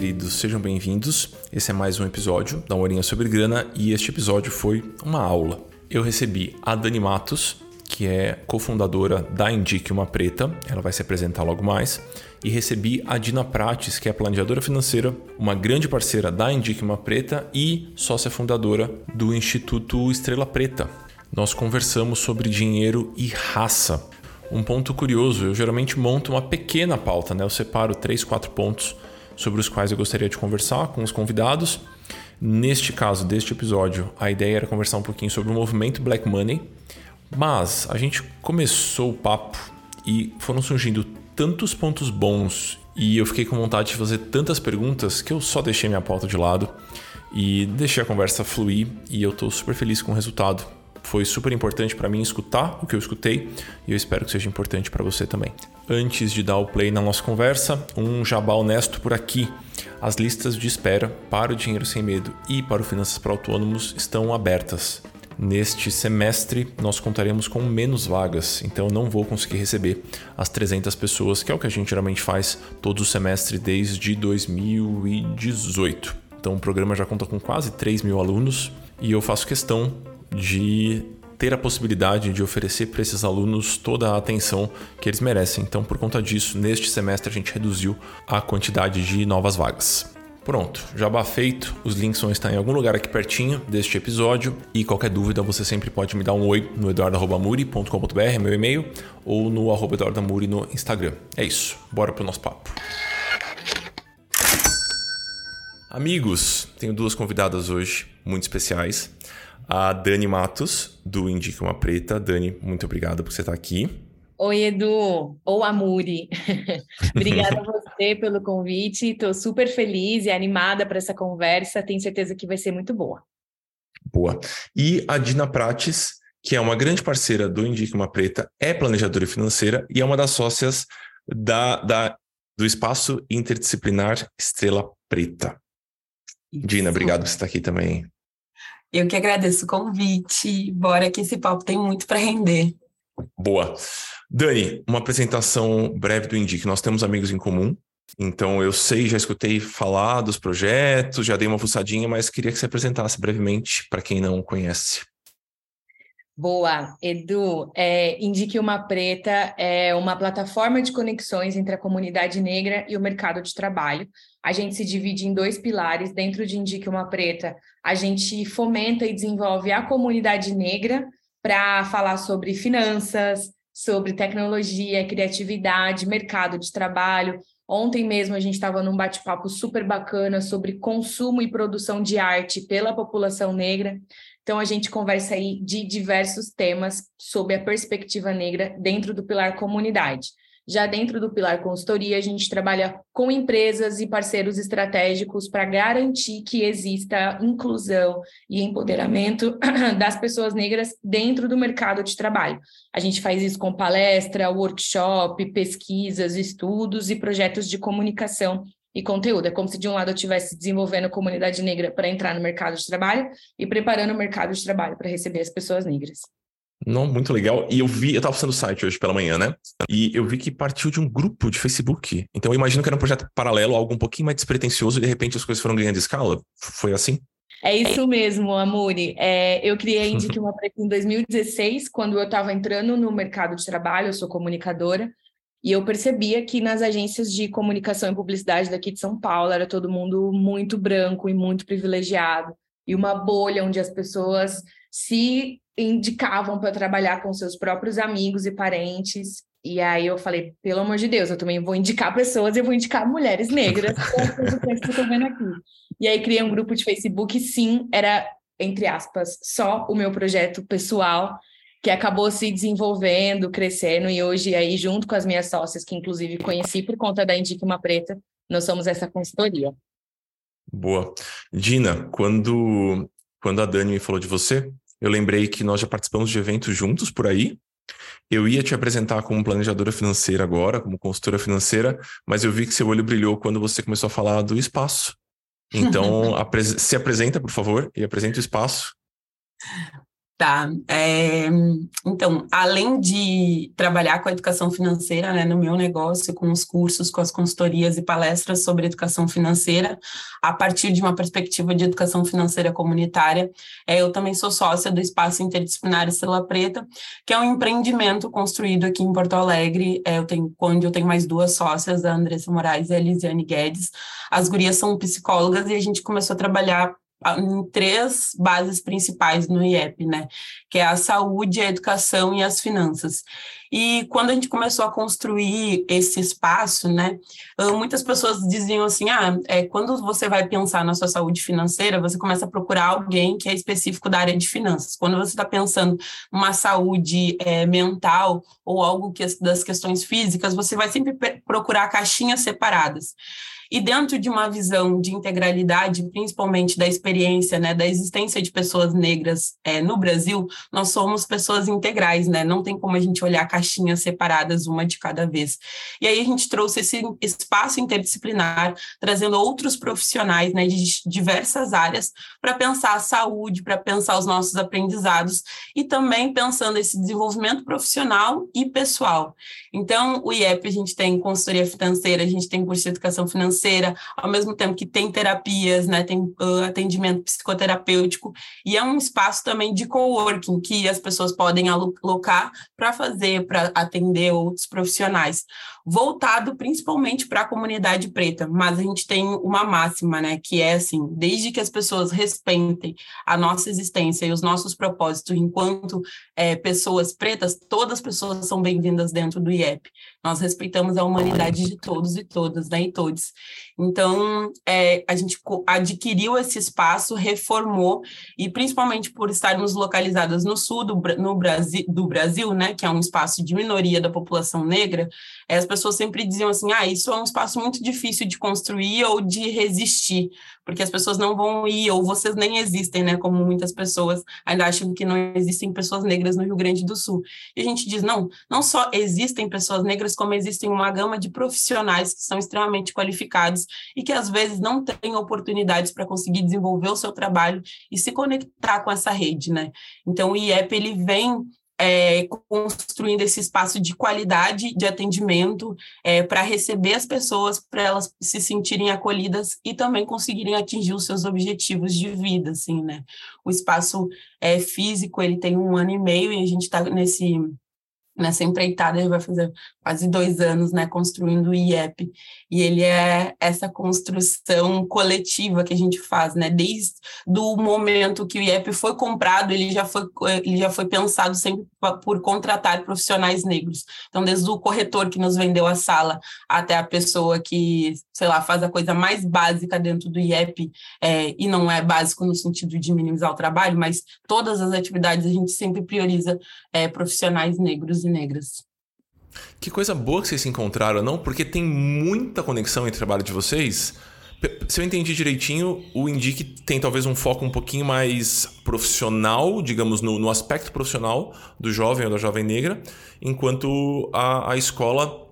queridos, sejam bem-vindos. Esse é mais um episódio da Horinha sobre Grana e este episódio foi uma aula. Eu recebi a Dani Matos, que é cofundadora da Indique Uma Preta, ela vai se apresentar logo mais, e recebi a Dina Prates, que é planejadora financeira, uma grande parceira da Indique Uma Preta e sócia fundadora do Instituto Estrela Preta. Nós conversamos sobre dinheiro e raça. Um ponto curioso, eu geralmente monto uma pequena pauta, né? Eu separo três, quatro pontos sobre os quais eu gostaria de conversar com os convidados. Neste caso, deste episódio, a ideia era conversar um pouquinho sobre o movimento Black Money, mas a gente começou o papo e foram surgindo tantos pontos bons e eu fiquei com vontade de fazer tantas perguntas que eu só deixei minha pauta de lado e deixei a conversa fluir e eu estou super feliz com o resultado. Foi super importante para mim escutar o que eu escutei e eu espero que seja importante para você também. Antes de dar o play na nossa conversa, um jabá honesto por aqui. As listas de espera para o Dinheiro Sem Medo e para o Finanças para Autônomos estão abertas. Neste semestre, nós contaremos com menos vagas, então não vou conseguir receber as 300 pessoas, que é o que a gente geralmente faz todo semestre desde 2018. Então o programa já conta com quase 3 mil alunos e eu faço questão de ter a possibilidade de oferecer para esses alunos toda a atenção que eles merecem. Então, por conta disso, neste semestre a gente reduziu a quantidade de novas vagas. Pronto, jabá feito. Os links vão estar em algum lugar aqui pertinho deste episódio. E qualquer dúvida, você sempre pode me dar um oi no eduardo.muri.com.br, meu e-mail, ou no eduardamuri no Instagram. É isso, bora pro nosso papo. Amigos, tenho duas convidadas hoje muito especiais. A Dani Matos, do Indica Uma Preta. Dani, muito obrigado por você estar aqui. Oi, Edu, ou Amuri. Obrigada a você pelo convite. Estou super feliz e animada para essa conversa. Tenho certeza que vai ser muito boa. Boa. E a Dina Prates, que é uma grande parceira do Indica Uma Preta, é planejadora financeira e é uma das sócias da, da do Espaço Interdisciplinar Estrela Preta. Isso. Dina, obrigado por você estar aqui também. Eu que agradeço o convite. Bora que esse papo tem muito para render. Boa. Dani, uma apresentação breve do Indique. Nós temos amigos em comum, então eu sei, já escutei falar dos projetos, já dei uma fuçadinha, mas queria que você apresentasse brevemente para quem não conhece. Boa, Edu. É, Indique uma Preta é uma plataforma de conexões entre a comunidade negra e o mercado de trabalho. A gente se divide em dois pilares. Dentro de Indique uma Preta, a gente fomenta e desenvolve a comunidade negra para falar sobre finanças, sobre tecnologia, criatividade, mercado de trabalho. Ontem mesmo a gente estava num bate-papo super bacana sobre consumo e produção de arte pela população negra. Então a gente conversa aí de diversos temas sob a perspectiva negra dentro do pilar comunidade. Já dentro do Pilar Consultoria, a gente trabalha com empresas e parceiros estratégicos para garantir que exista inclusão e empoderamento das pessoas negras dentro do mercado de trabalho. A gente faz isso com palestra, workshop, pesquisas, estudos e projetos de comunicação e conteúdo. É como se de um lado eu estivesse desenvolvendo a comunidade negra para entrar no mercado de trabalho e preparando o mercado de trabalho para receber as pessoas negras. Não, muito legal. E eu vi, eu estava usando o site hoje pela manhã, né? E eu vi que partiu de um grupo de Facebook. Então eu imagino que era um projeto paralelo, algo um pouquinho mais despretensioso, e de repente as coisas foram ganhando escala. Foi assim? É isso mesmo, Amuri. É, eu criei a Indique Uma Preta em 2016, quando eu estava entrando no mercado de trabalho, eu sou comunicadora, e eu percebia que nas agências de comunicação e publicidade daqui de São Paulo era todo mundo muito branco e muito privilegiado, e uma bolha onde as pessoas se indicavam para trabalhar com seus próprios amigos e parentes. E aí eu falei, pelo amor de Deus, eu também vou indicar pessoas, eu vou indicar mulheres negras, que eu estou vendo aqui. E aí criei um grupo de Facebook, sim, era, entre aspas, só o meu projeto pessoal, que acabou se desenvolvendo, crescendo, e hoje aí, junto com as minhas sócias, que inclusive conheci por conta da Indique Uma Preta, nós somos essa consultoria. Boa. Dina, quando, quando a Dani me falou de você, eu lembrei que nós já participamos de eventos juntos por aí. Eu ia te apresentar como planejadora financeira agora, como consultora financeira, mas eu vi que seu olho brilhou quando você começou a falar do espaço. Então, se apresenta, por favor, e apresenta o espaço. Tá. É, então, além de trabalhar com a educação financeira, né, no meu negócio, com os cursos, com as consultorias e palestras sobre educação financeira, a partir de uma perspectiva de educação financeira comunitária, é, eu também sou sócia do Espaço Interdisciplinar Estrela Preta, que é um empreendimento construído aqui em Porto Alegre, é, eu tenho, onde eu tenho mais duas sócias, a Andressa Moraes e a Elisiane Guedes. As gurias são psicólogas e a gente começou a trabalhar em três bases principais no IEP, né? Que é a saúde, a educação e as finanças. E quando a gente começou a construir esse espaço, né? Muitas pessoas diziam assim: ah, é, quando você vai pensar na sua saúde financeira, você começa a procurar alguém que é específico da área de finanças. Quando você está pensando numa saúde é, mental ou algo que, das questões físicas, você vai sempre procurar caixinhas separadas. E dentro de uma visão de integralidade, principalmente da experiência, né, da existência de pessoas negras é, no Brasil, nós somos pessoas integrais, né? Não tem como a gente olhar caixinhas separadas uma de cada vez. E aí a gente trouxe esse espaço interdisciplinar, trazendo outros profissionais, né, de diversas áreas, para pensar a saúde, para pensar os nossos aprendizados e também pensando esse desenvolvimento profissional e pessoal. Então, o IEP a gente tem consultoria financeira, a gente tem curso de educação financeira financeira, ao mesmo tempo que tem terapias, né, tem uh, atendimento psicoterapêutico, e é um espaço também de coworking que as pessoas podem alocar para fazer, para atender outros profissionais voltado principalmente para a comunidade preta, mas a gente tem uma máxima, né, que é assim, desde que as pessoas respeitem a nossa existência e os nossos propósitos enquanto é, pessoas pretas, todas as pessoas são bem-vindas dentro do IEP. Nós respeitamos a humanidade de todos e todas, né, e todos. Então, é, a gente adquiriu esse espaço, reformou, e principalmente por estarmos localizadas no sul do, no Brasil, do Brasil, né, que é um espaço de minoria da população negra, é, as pessoas sempre diziam assim: ah, isso é um espaço muito difícil de construir ou de resistir, porque as pessoas não vão ir, ou vocês nem existem, né? Como muitas pessoas ainda acham que não existem pessoas negras no Rio Grande do Sul. E a gente diz: não, não só existem pessoas negras, como existem uma gama de profissionais que são extremamente qualificados e que às vezes não têm oportunidades para conseguir desenvolver o seu trabalho e se conectar com essa rede, né? Então, o IEP ele vem é, construindo esse espaço de qualidade de atendimento é, para receber as pessoas, para elas se sentirem acolhidas e também conseguirem atingir os seus objetivos de vida, assim, né? O espaço é, físico, ele tem um ano e meio e a gente está nesse nessa empreitada, ele vai fazer quase dois anos, né, construindo o IEP, e ele é essa construção coletiva que a gente faz, né, desde do momento que o IEP foi comprado, ele já foi, ele já foi pensado sempre por contratar profissionais negros, então desde o corretor que nos vendeu a sala até a pessoa que, sei lá, faz a coisa mais básica dentro do IEP, é, e não é básico no sentido de minimizar o trabalho, mas todas as atividades a gente sempre prioriza é, profissionais negros negras. Que coisa boa que vocês se encontraram, não? Porque tem muita conexão entre o trabalho de vocês. Se eu entendi direitinho, o Indique tem talvez um foco um pouquinho mais profissional, digamos, no, no aspecto profissional do jovem ou da jovem negra, enquanto a, a escola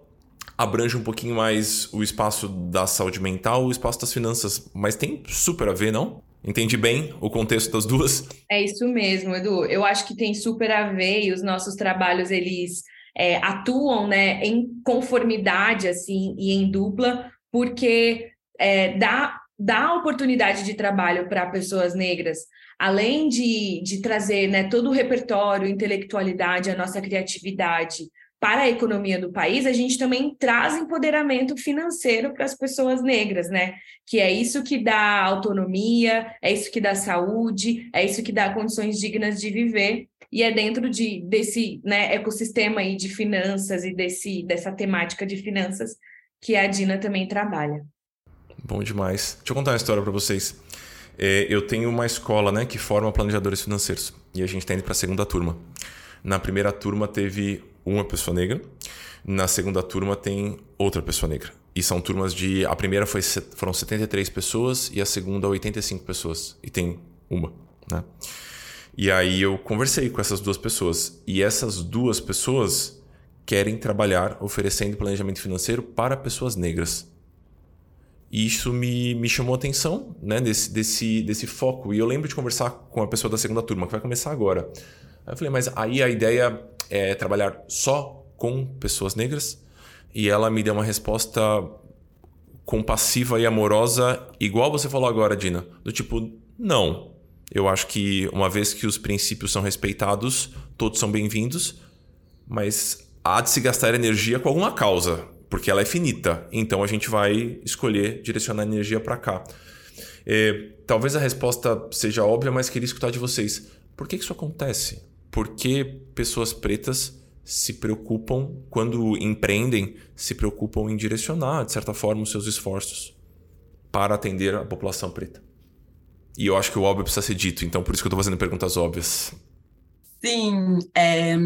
abrange um pouquinho mais o espaço da saúde mental, o espaço das finanças. Mas tem super a ver, não? Entendi bem o contexto das duas? É isso mesmo, Edu. Eu acho que tem super a ver e os nossos trabalhos, eles é, atuam né, em conformidade assim e em dupla, porque é, dá, dá oportunidade de trabalho para pessoas negras, além de, de trazer né, todo o repertório, intelectualidade, a nossa criatividade para a economia do país, a gente também traz empoderamento financeiro para as pessoas negras, né? Que é isso que dá autonomia, é isso que dá saúde, é isso que dá condições dignas de viver e é dentro de, desse né, ecossistema aí de finanças e desse, dessa temática de finanças que a Dina também trabalha. Bom demais. Deixa eu contar uma história para vocês. É, eu tenho uma escola né, que forma planejadores financeiros e a gente está indo para a segunda turma. Na primeira turma teve uma pessoa negra, na segunda turma tem outra pessoa negra. E são turmas de. A primeira foi, foram 73 pessoas e a segunda 85 pessoas. E tem uma, né? E aí eu conversei com essas duas pessoas. E essas duas pessoas querem trabalhar oferecendo planejamento financeiro para pessoas negras. E isso me, me chamou a atenção, né, desse, desse, desse foco. E eu lembro de conversar com a pessoa da segunda turma, que vai começar agora. Aí eu falei, mas aí a ideia é trabalhar só com pessoas negras? E ela me deu uma resposta compassiva e amorosa, igual você falou agora, Dina. Do tipo, não. Eu acho que uma vez que os princípios são respeitados, todos são bem-vindos, mas há de se gastar energia com alguma causa porque ela é finita. Então a gente vai escolher direcionar a energia para cá. É, talvez a resposta seja óbvia, mas queria escutar de vocês. Por que isso acontece? Por que pessoas pretas se preocupam, quando empreendem, se preocupam em direcionar, de certa forma, os seus esforços para atender a população preta? E eu acho que o óbvio precisa ser dito, então por isso que eu estou fazendo perguntas óbvias. Sim, é...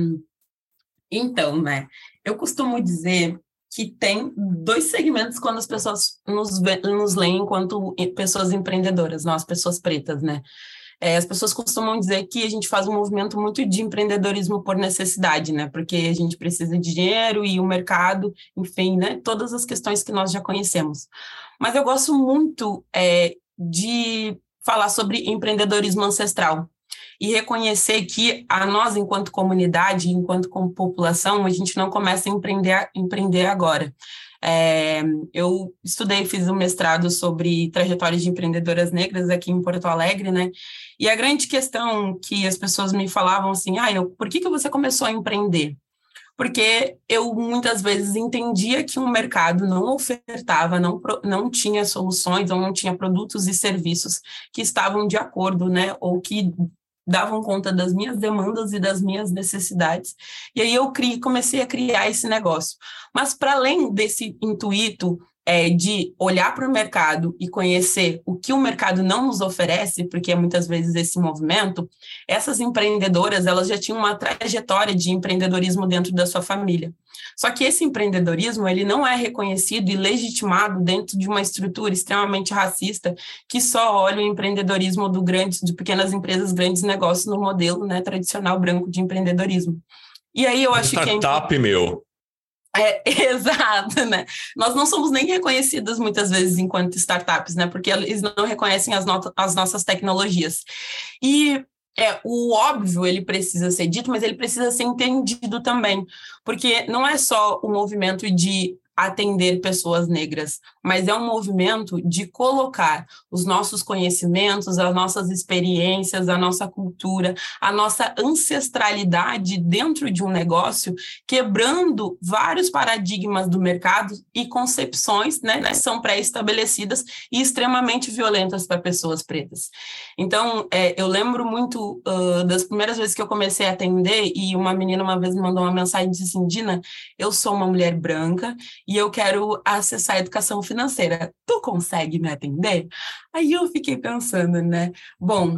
então, né? Eu costumo dizer que tem dois segmentos quando as pessoas nos, nos leem enquanto pessoas empreendedoras, nós, pessoas pretas, né? É, as pessoas costumam dizer que a gente faz um movimento muito de empreendedorismo por necessidade, né? Porque a gente precisa de dinheiro e o mercado, enfim, né? Todas as questões que nós já conhecemos. Mas eu gosto muito é, de falar sobre empreendedorismo ancestral, e reconhecer que a nós, enquanto comunidade, enquanto como população, a gente não começa a empreender, empreender agora. É, eu estudei, fiz um mestrado sobre trajetórias de empreendedoras negras aqui em Porto Alegre, né? E a grande questão que as pessoas me falavam assim, ah, eu, por que, que você começou a empreender? Porque eu muitas vezes entendia que um mercado não ofertava, não, não tinha soluções ou não tinha produtos e serviços que estavam de acordo, né? Ou que davam conta das minhas demandas e das minhas necessidades. E aí eu criei, comecei a criar esse negócio. Mas para além desse intuito é, de olhar para o mercado e conhecer o que o mercado não nos oferece, porque é muitas vezes esse movimento, essas empreendedoras elas já tinham uma trajetória de empreendedorismo dentro da sua família. Só que esse empreendedorismo ele não é reconhecido e legitimado dentro de uma estrutura extremamente racista que só olha o empreendedorismo do grande, de pequenas empresas, grandes negócios no modelo né, tradicional branco de empreendedorismo. E aí eu acho Startup, que. Startup, é... meu. É, exato, né? Nós não somos nem reconhecidas muitas vezes enquanto startups, né? Porque eles não reconhecem as, as nossas tecnologias. E é, o óbvio ele precisa ser dito, mas ele precisa ser entendido também, porque não é só o movimento de atender pessoas negras, mas é um movimento de colocar os nossos conhecimentos, as nossas experiências, a nossa cultura, a nossa ancestralidade dentro de um negócio, quebrando vários paradigmas do mercado e concepções né, que são pré-estabelecidas e extremamente violentas para pessoas pretas. Então, é, eu lembro muito uh, das primeiras vezes que eu comecei a atender e uma menina uma vez me mandou uma mensagem e disse assim, Dina, eu sou uma mulher branca e eu quero acessar a educação financeira. Tu consegue me atender? Aí eu fiquei pensando, né? Bom,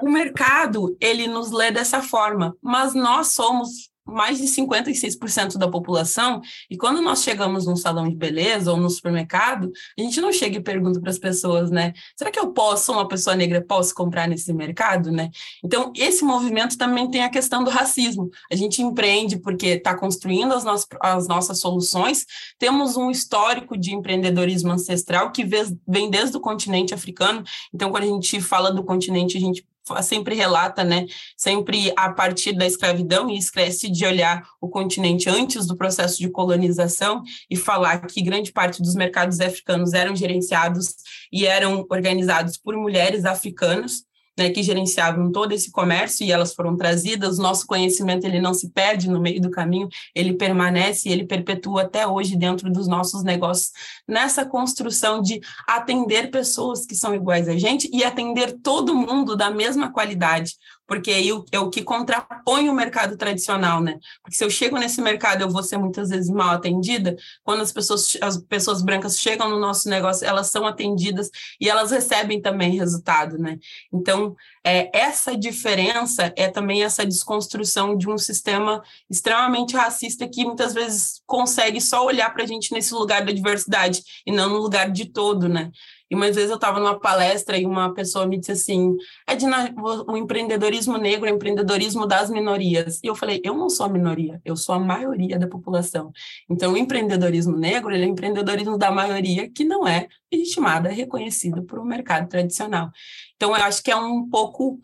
o mercado, ele nos lê dessa forma, mas nós somos mais de 56% da população, e quando nós chegamos num salão de beleza ou no supermercado, a gente não chega e pergunta para as pessoas, né? Será que eu posso, uma pessoa negra, posso comprar nesse mercado, né? Então, esse movimento também tem a questão do racismo. A gente empreende porque está construindo as, nossas, as nossas soluções, temos um histórico de empreendedorismo ancestral que vem desde o continente africano, então, quando a gente fala do continente, a gente sempre relata, né, sempre a partir da escravidão e esquece de olhar o continente antes do processo de colonização e falar que grande parte dos mercados africanos eram gerenciados e eram organizados por mulheres africanas né, que gerenciavam todo esse comércio e elas foram trazidas. Nosso conhecimento ele não se perde no meio do caminho, ele permanece, ele perpetua até hoje dentro dos nossos negócios nessa construção de atender pessoas que são iguais a gente e atender todo mundo da mesma qualidade, porque aí é o que contrapõe o mercado tradicional, né? Porque se eu chego nesse mercado, eu vou ser muitas vezes mal atendida. Quando as pessoas, as pessoas brancas chegam no nosso negócio, elas são atendidas e elas recebem também resultado, né? Então, é, essa diferença é também essa desconstrução de um sistema extremamente racista que muitas vezes consegue só olhar para a gente nesse lugar da diversidade e não no lugar de todo, né? E muitas vezes eu estava numa palestra e uma pessoa me disse assim: Edna, o empreendedorismo negro é o empreendedorismo das minorias. E eu falei: eu não sou a minoria, eu sou a maioria da população. Então, o empreendedorismo negro ele é o empreendedorismo da maioria que não é legitimada, reconhecido por um mercado tradicional. Então, eu acho que é um pouco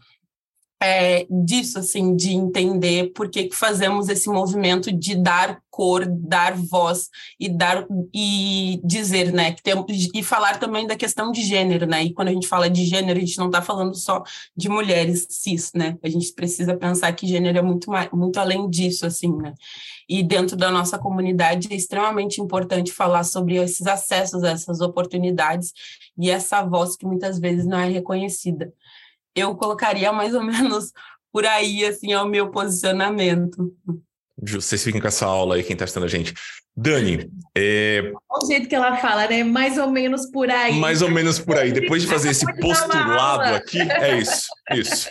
é, disso, assim, de entender por que, que fazemos esse movimento de dar cor, dar voz e dar e dizer, né, que temos e falar também da questão de gênero, né? E quando a gente fala de gênero, a gente não está falando só de mulheres cis, né? A gente precisa pensar que gênero é muito mais, muito além disso, assim, né? E dentro da nossa comunidade é extremamente importante falar sobre esses acessos essas oportunidades e essa voz que muitas vezes não é reconhecida eu colocaria mais ou menos por aí, assim, é o meu posicionamento. Vocês fiquem com essa aula aí, quem está assistindo a gente. Dani, é... O jeito que ela fala, né? Mais ou menos por aí. Mais ou menos por aí. Depois de fazer esse postulado aqui, é isso, isso.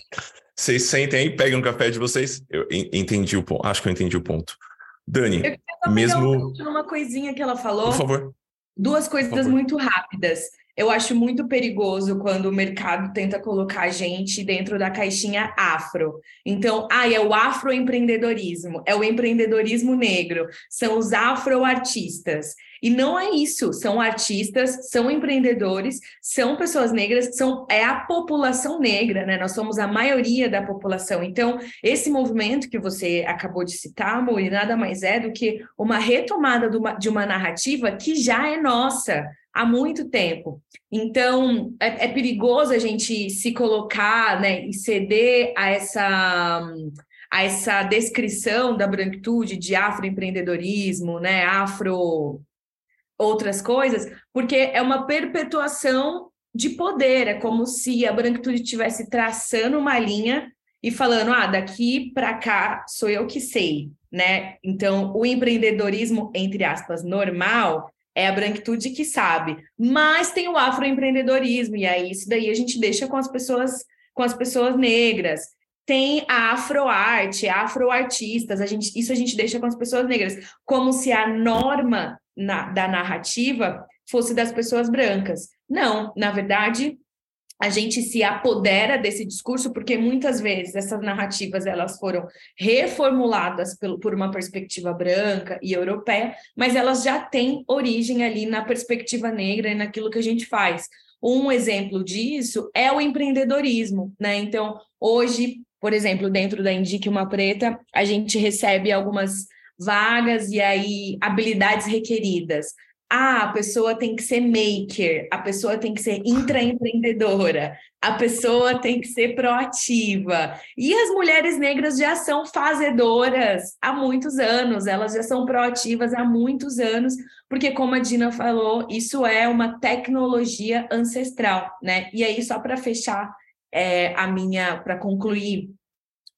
Vocês sentem aí, peguem um café de vocês. Eu entendi o ponto, acho que eu entendi o ponto. Dani, eu mesmo... uma coisinha que ela falou. Por favor. Duas coisas muito rápidas. Eu acho muito perigoso quando o mercado tenta colocar a gente dentro da caixinha afro. Então, ah, é o afroempreendedorismo, é o empreendedorismo negro, são os afroartistas. E não é isso, são artistas, são empreendedores, são pessoas negras, são é a população negra, né? Nós somos a maioria da população. Então, esse movimento que você acabou de citar, Muri, nada mais é do que uma retomada de uma, de uma narrativa que já é nossa há muito tempo. Então, é, é perigoso a gente se colocar né, e ceder a essa a essa descrição da branquitude de afroempreendedorismo, né, afro outras coisas, porque é uma perpetuação de poder, é como se a branquitude estivesse traçando uma linha e falando, ah, daqui para cá sou eu que sei, né? Então, o empreendedorismo entre aspas normal é a branquitude que sabe. Mas tem o afroempreendedorismo, e aí isso daí a gente deixa com as pessoas, com as pessoas negras. Tem a afroarte, afroartistas, a gente, isso a gente deixa com as pessoas negras, como se a norma na, da narrativa fosse das pessoas brancas. Não, na verdade, a gente se apodera desse discurso porque muitas vezes essas narrativas elas foram reformuladas por, por uma perspectiva branca e europeia, mas elas já têm origem ali na perspectiva negra e naquilo que a gente faz. Um exemplo disso é o empreendedorismo, né? Então, hoje, por exemplo, dentro da Indique Uma Preta, a gente recebe algumas vagas e aí habilidades requeridas ah, a pessoa tem que ser maker, a pessoa tem que ser intraempreendedora, a pessoa tem que ser proativa. E as mulheres negras já são fazedoras há muitos anos, elas já são proativas há muitos anos, porque, como a Dina falou, isso é uma tecnologia ancestral, né? E aí, só para fechar é, a minha, para concluir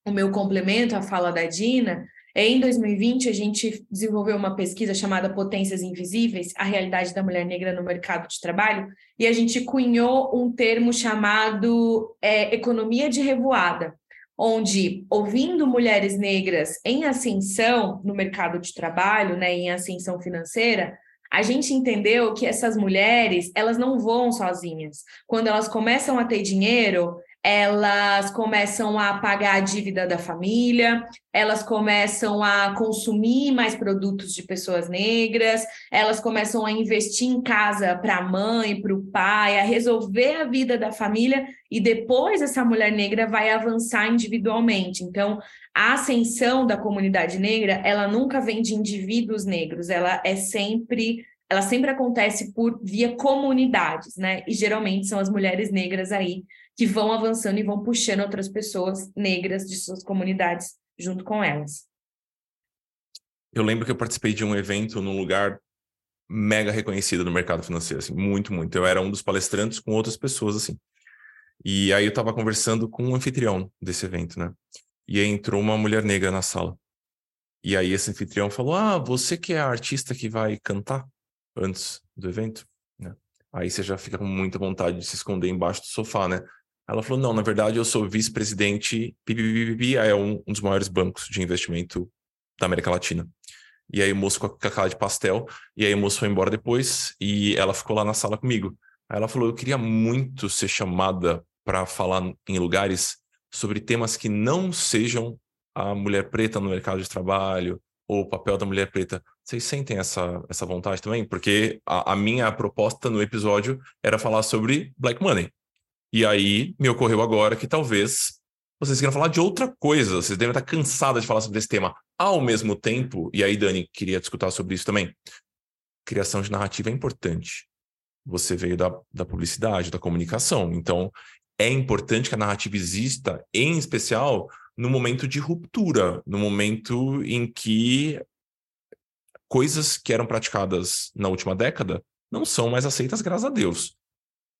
o meu complemento à fala da Dina, em 2020, a gente desenvolveu uma pesquisa chamada Potências Invisíveis, a realidade da mulher negra no mercado de trabalho, e a gente cunhou um termo chamado é, economia de revoada, onde, ouvindo mulheres negras em ascensão no mercado de trabalho, né, em ascensão financeira, a gente entendeu que essas mulheres, elas não voam sozinhas. Quando elas começam a ter dinheiro, elas começam a pagar a dívida da família, elas começam a consumir mais produtos de pessoas negras, elas começam a investir em casa para a mãe, para o pai, a resolver a vida da família e depois essa mulher negra vai avançar individualmente. Então, a ascensão da comunidade negra, ela nunca vem de indivíduos negros, ela é sempre ela sempre acontece por via comunidades, né? E geralmente são as mulheres negras aí que vão avançando e vão puxando outras pessoas negras de suas comunidades junto com elas. Eu lembro que eu participei de um evento num lugar mega reconhecido no mercado financeiro, assim, muito, muito. Eu era um dos palestrantes com outras pessoas, assim. E aí eu estava conversando com o um anfitrião desse evento, né? E aí entrou uma mulher negra na sala. E aí esse anfitrião falou: Ah, você que é a artista que vai cantar antes do evento? Né? Aí você já fica com muita vontade de se esconder embaixo do sofá, né? Ela falou: não, na verdade eu sou vice-presidente, é um, um, dos maiores bancos de investimento da América Latina. E aí o moço com a cara de pastel, e aí o moço foi embora depois, e ela ficou lá na sala comigo. Aí ela falou: Eu queria muito ser chamada para falar em lugares sobre temas que não sejam a mulher preta no mercado de trabalho ou o papel da mulher preta. Vocês sentem essa, essa vontade também? Porque a, a minha proposta no episódio era falar sobre Black Money. E aí me ocorreu agora que talvez vocês queiram falar de outra coisa. Vocês devem estar cansadas de falar sobre esse tema. Ao mesmo tempo, e aí, Dani, queria discutir sobre isso também. Criação de narrativa é importante. Você veio da, da publicidade, da comunicação. Então, é importante que a narrativa exista, em especial no momento de ruptura, no momento em que coisas que eram praticadas na última década não são mais aceitas, graças a Deus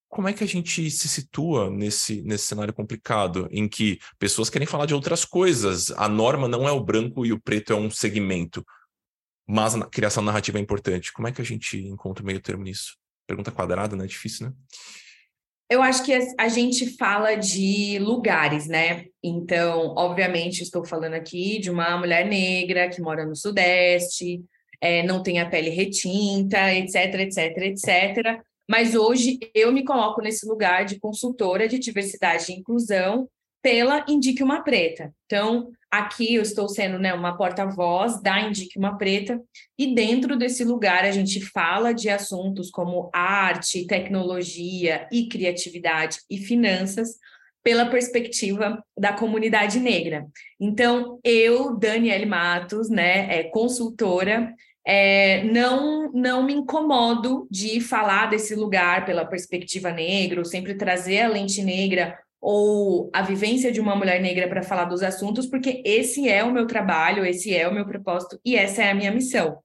como é que a gente se situa nesse, nesse cenário complicado, em que pessoas querem falar de outras coisas? A norma não é o branco e o preto é um segmento, mas a criação narrativa é importante. Como é que a gente encontra o meio termo nisso? Pergunta quadrada, né? Difícil, né? Eu acho que a gente fala de lugares, né? Então, obviamente, estou falando aqui de uma mulher negra que mora no Sudeste, é, não tem a pele retinta, etc, etc, etc. Mas hoje eu me coloco nesse lugar de consultora de diversidade e inclusão pela Indique Uma Preta. Então, aqui eu estou sendo né, uma porta-voz da Indique Uma Preta, e dentro desse lugar a gente fala de assuntos como arte, tecnologia e criatividade e finanças, pela perspectiva da comunidade negra. Então, eu, Daniele Matos, né, é consultora, é, não, não me incomodo de falar desse lugar pela perspectiva negra, ou sempre trazer a lente negra ou a vivência de uma mulher negra para falar dos assuntos, porque esse é o meu trabalho, esse é o meu propósito e essa é a minha missão.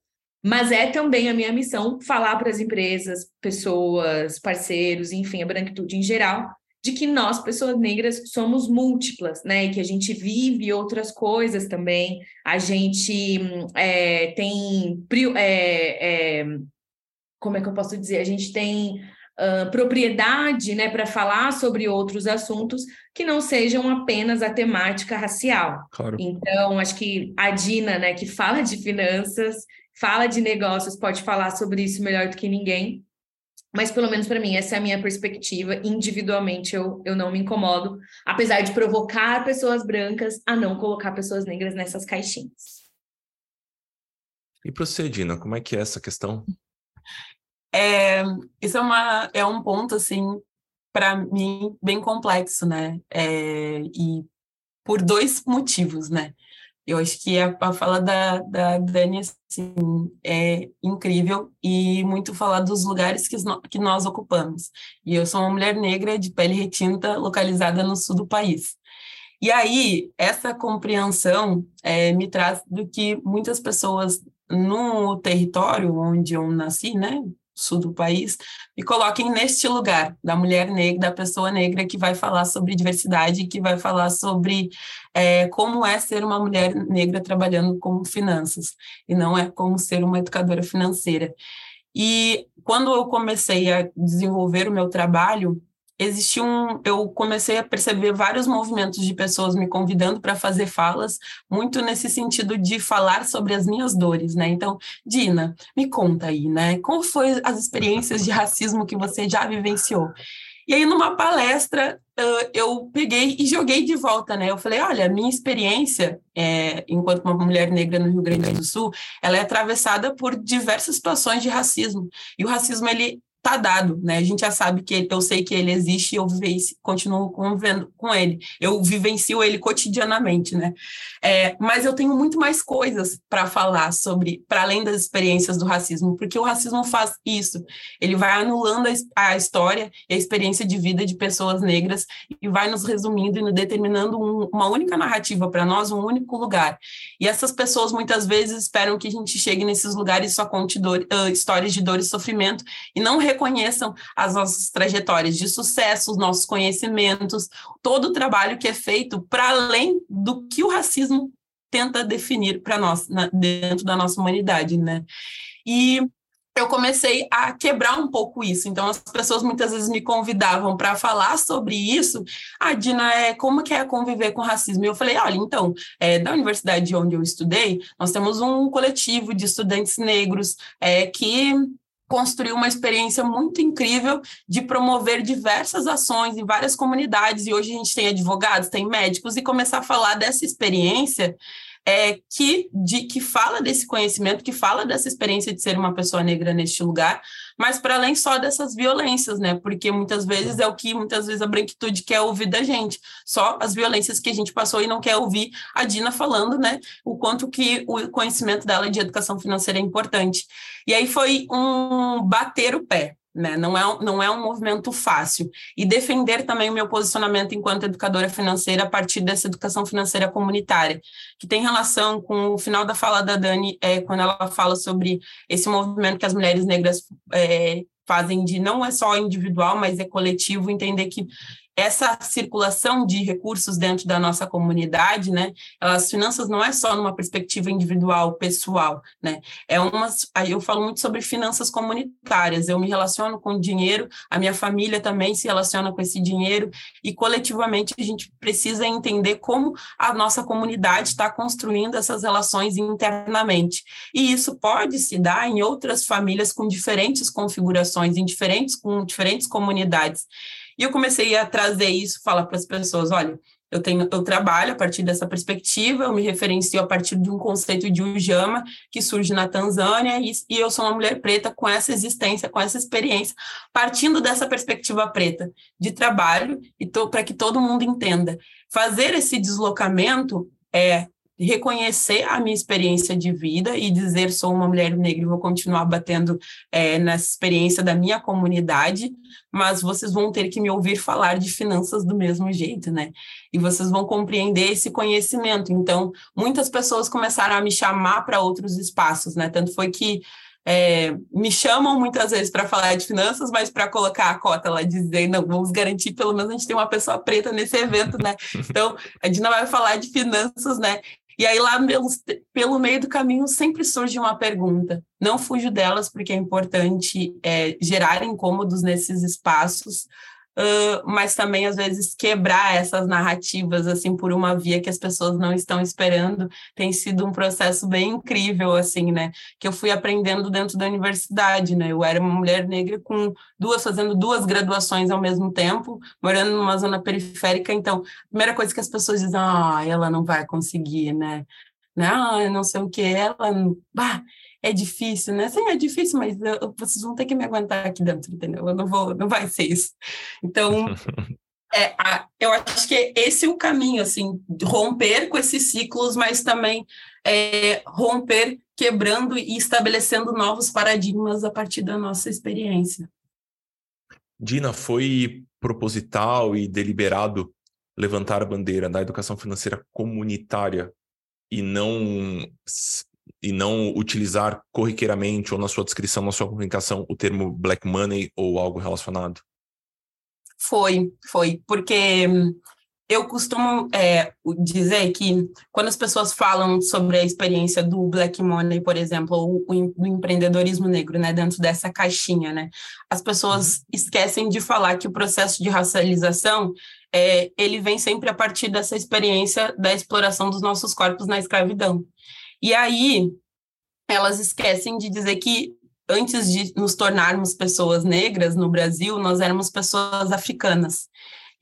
Mas é também a minha missão falar para as empresas, pessoas, parceiros, enfim, a branquitude em geral, de que nós, pessoas negras, somos múltiplas, né? E que a gente vive outras coisas também. A gente é, tem. É, é, como é que eu posso dizer? A gente tem uh, propriedade né, para falar sobre outros assuntos que não sejam apenas a temática racial. Claro. Então, acho que a Dina, né, que fala de finanças, fala de negócios, pode falar sobre isso melhor do que ninguém. Mas, pelo menos para mim, essa é a minha perspectiva. Individualmente, eu, eu não me incomodo, apesar de provocar pessoas brancas a não colocar pessoas negras nessas caixinhas. E para você, Dina, como é que é essa questão? É, isso é, uma, é um ponto, assim, para mim, bem complexo, né? É, e por dois motivos, né? Eu acho que a, a fala da, da Dani assim, é incrível e muito falar dos lugares que, que nós ocupamos. E eu sou uma mulher negra de pele retinta localizada no sul do país. E aí, essa compreensão é, me traz do que muitas pessoas no território onde eu nasci, né, sul do país, me coloquem neste lugar da mulher negra, da pessoa negra que vai falar sobre diversidade, que vai falar sobre é, como é ser uma mulher negra trabalhando com finanças, e não é como ser uma educadora financeira. E quando eu comecei a desenvolver o meu trabalho, existiu um, eu comecei a perceber vários movimentos de pessoas me convidando para fazer falas, muito nesse sentido de falar sobre as minhas dores, né? Então, Dina, me conta aí, né? Como foi as experiências de racismo que você já vivenciou? E aí, numa palestra, eu peguei e joguei de volta, né? Eu falei, olha, minha experiência é, enquanto uma mulher negra no Rio Grande do Sul, ela é atravessada por diversas situações de racismo. E o racismo, ele tá dado, né? A gente já sabe que ele, eu sei que ele existe e eu vivencio, continuo convivendo com ele. Eu vivencio ele cotidianamente, né? É, mas eu tenho muito mais coisas para falar sobre, para além das experiências do racismo, porque o racismo faz isso. Ele vai anulando a, a história e a experiência de vida de pessoas negras e vai nos resumindo e nos determinando um, uma única narrativa para nós, um único lugar. E essas pessoas muitas vezes esperam que a gente chegue nesses lugares e só conte dor, uh, histórias de dor e sofrimento e não reconheçam as nossas trajetórias de sucesso, os nossos conhecimentos, todo o trabalho que é feito para além do que o racismo tenta definir para nós, na, dentro da nossa humanidade, né? E eu comecei a quebrar um pouco isso. Então, as pessoas muitas vezes me convidavam para falar sobre isso. Ah, Dina, é, como que é conviver com racismo? E eu falei, olha, então, é, da universidade onde eu estudei, nós temos um coletivo de estudantes negros é, que construiu uma experiência muito incrível de promover diversas ações em várias comunidades, e hoje a gente tem advogados, tem médicos, e começar a falar dessa experiência é, que, de, que fala desse conhecimento, que fala dessa experiência de ser uma pessoa negra neste lugar, mas para além só dessas violências, né? Porque muitas vezes é o que muitas vezes a branquitude quer ouvir da gente, só as violências que a gente passou e não quer ouvir a Dina falando, né? O quanto que o conhecimento dela de educação financeira é importante. E aí foi um bater o pé, né? Não, é, não é um movimento fácil. E defender também o meu posicionamento enquanto educadora financeira a partir dessa educação financeira comunitária, que tem relação com o final da fala da Dani, é, quando ela fala sobre esse movimento que as mulheres negras é, fazem de não é só individual, mas é coletivo, entender que essa circulação de recursos dentro da nossa comunidade, né? As finanças não é só numa perspectiva individual, pessoal, né? É uma, eu falo muito sobre finanças comunitárias. Eu me relaciono com dinheiro, a minha família também se relaciona com esse dinheiro e coletivamente a gente precisa entender como a nossa comunidade está construindo essas relações internamente. E isso pode se dar em outras famílias com diferentes configurações, em diferentes com diferentes comunidades. E eu comecei a trazer isso, falar para as pessoas, olha, eu tenho, eu trabalho a partir dessa perspectiva, eu me referencio a partir de um conceito de Ujama que surge na Tanzânia e, e eu sou uma mulher preta com essa existência, com essa experiência, partindo dessa perspectiva preta de trabalho e para que todo mundo entenda. Fazer esse deslocamento é reconhecer a minha experiência de vida e dizer sou uma mulher negra e vou continuar batendo é, nessa experiência da minha comunidade, mas vocês vão ter que me ouvir falar de finanças do mesmo jeito, né? E vocês vão compreender esse conhecimento. Então, muitas pessoas começaram a me chamar para outros espaços, né? Tanto foi que é, me chamam muitas vezes para falar de finanças, mas para colocar a cota lá, dizer, não, vamos garantir pelo menos a gente tem uma pessoa preta nesse evento, né? Então, a Dina vai falar de finanças, né? E aí, lá pelo, pelo meio do caminho, sempre surge uma pergunta. Não fujo delas, porque é importante é, gerar incômodos nesses espaços, uh, mas também às vezes quebrar essas narrativas assim por uma via que as pessoas não estão esperando tem sido um processo bem incrível assim né? Que eu fui aprendendo dentro da universidade né? Eu era uma mulher negra com duas fazendo duas graduações ao mesmo tempo morando numa zona periférica. Então a primeira coisa que as pessoas dizem ah ela não vai conseguir né? Não, né? ah, não sei o que, ela, bah, é difícil, né? Sim, é difícil, mas eu, vocês vão ter que me aguentar aqui dentro, entendeu? Eu não vou, não vai ser isso. Então, é, a, eu acho que esse é o caminho, assim, romper com esses ciclos, mas também é, romper quebrando e estabelecendo novos paradigmas a partir da nossa experiência. Dina, foi proposital e deliberado levantar a bandeira da educação financeira comunitária e não e não utilizar corriqueiramente ou na sua descrição, na sua comunicação, o termo black money ou algo relacionado? Foi, foi, porque eu costumo é, dizer que quando as pessoas falam sobre a experiência do black money, por exemplo, ou do empreendedorismo negro, né, dentro dessa caixinha, né, as pessoas uhum. esquecem de falar que o processo de racialização é, ele vem sempre a partir dessa experiência da exploração dos nossos corpos na escravidão. E aí, elas esquecem de dizer que antes de nos tornarmos pessoas negras no Brasil, nós éramos pessoas africanas.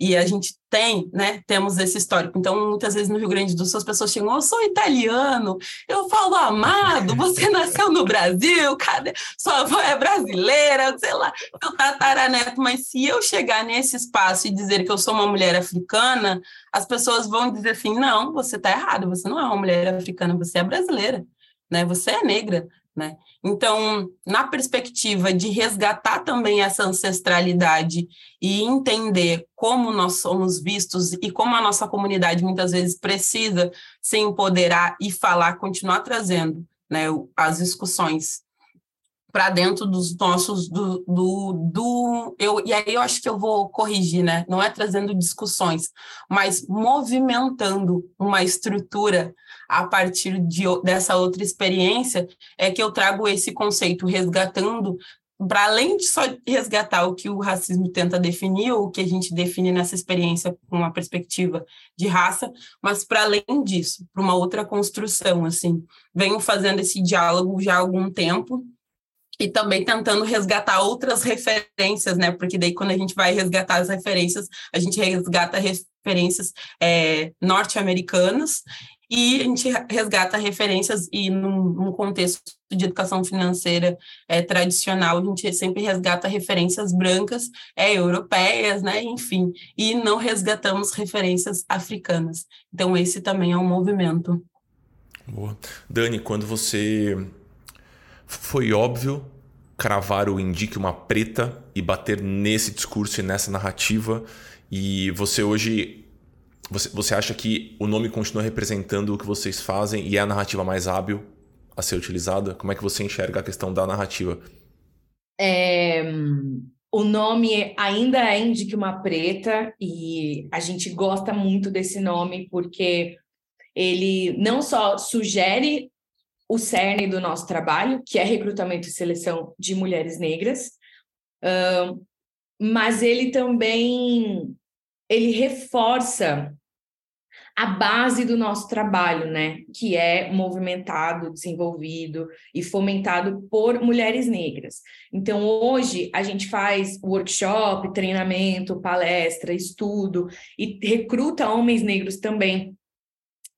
E a gente tem, né, temos esse histórico. Então, muitas vezes no Rio Grande do Sul, as pessoas chegam, eu sou italiano, eu falo amado, você nasceu no Brasil, cadê? Sua avó é brasileira, sei lá, meu tataraneto. Mas se eu chegar nesse espaço e dizer que eu sou uma mulher africana, as pessoas vão dizer assim, não, você está errado, você não é uma mulher africana, você é brasileira, né? Você é negra, né? Então, na perspectiva de resgatar também essa ancestralidade e entender como nós somos vistos e como a nossa comunidade muitas vezes precisa se empoderar e falar, continuar trazendo né, as discussões para dentro dos nossos do, do, do eu e aí eu acho que eu vou corrigir né não é trazendo discussões mas movimentando uma estrutura a partir de, dessa outra experiência é que eu trago esse conceito resgatando para além de só resgatar o que o racismo tenta definir, ou o que a gente define nessa experiência com uma perspectiva de raça, mas para além disso, para uma outra construção, assim. Venho fazendo esse diálogo já há algum tempo, e também tentando resgatar outras referências, né? Porque daí quando a gente vai resgatar as referências, a gente resgata referências é, norte-americanas e a gente resgata referências e num, num contexto de educação financeira é, tradicional, a gente sempre resgata referências brancas, é, europeias, né, enfim, e não resgatamos referências africanas. Então, esse também é um movimento. Boa. Dani, quando você foi óbvio cravar o Indique uma preta e bater nesse discurso e nessa narrativa, e você hoje você, você acha que o nome continua representando o que vocês fazem e é a narrativa mais hábil a ser utilizada? Como é que você enxerga a questão da narrativa? É, o nome ainda é Indique uma Preta e a gente gosta muito desse nome porque ele não só sugere o cerne do nosso trabalho, que é recrutamento e seleção de mulheres negras, mas ele também ele reforça a base do nosso trabalho, né? Que é movimentado, desenvolvido e fomentado por mulheres negras. Então, hoje, a gente faz workshop, treinamento, palestra, estudo e recruta homens negros também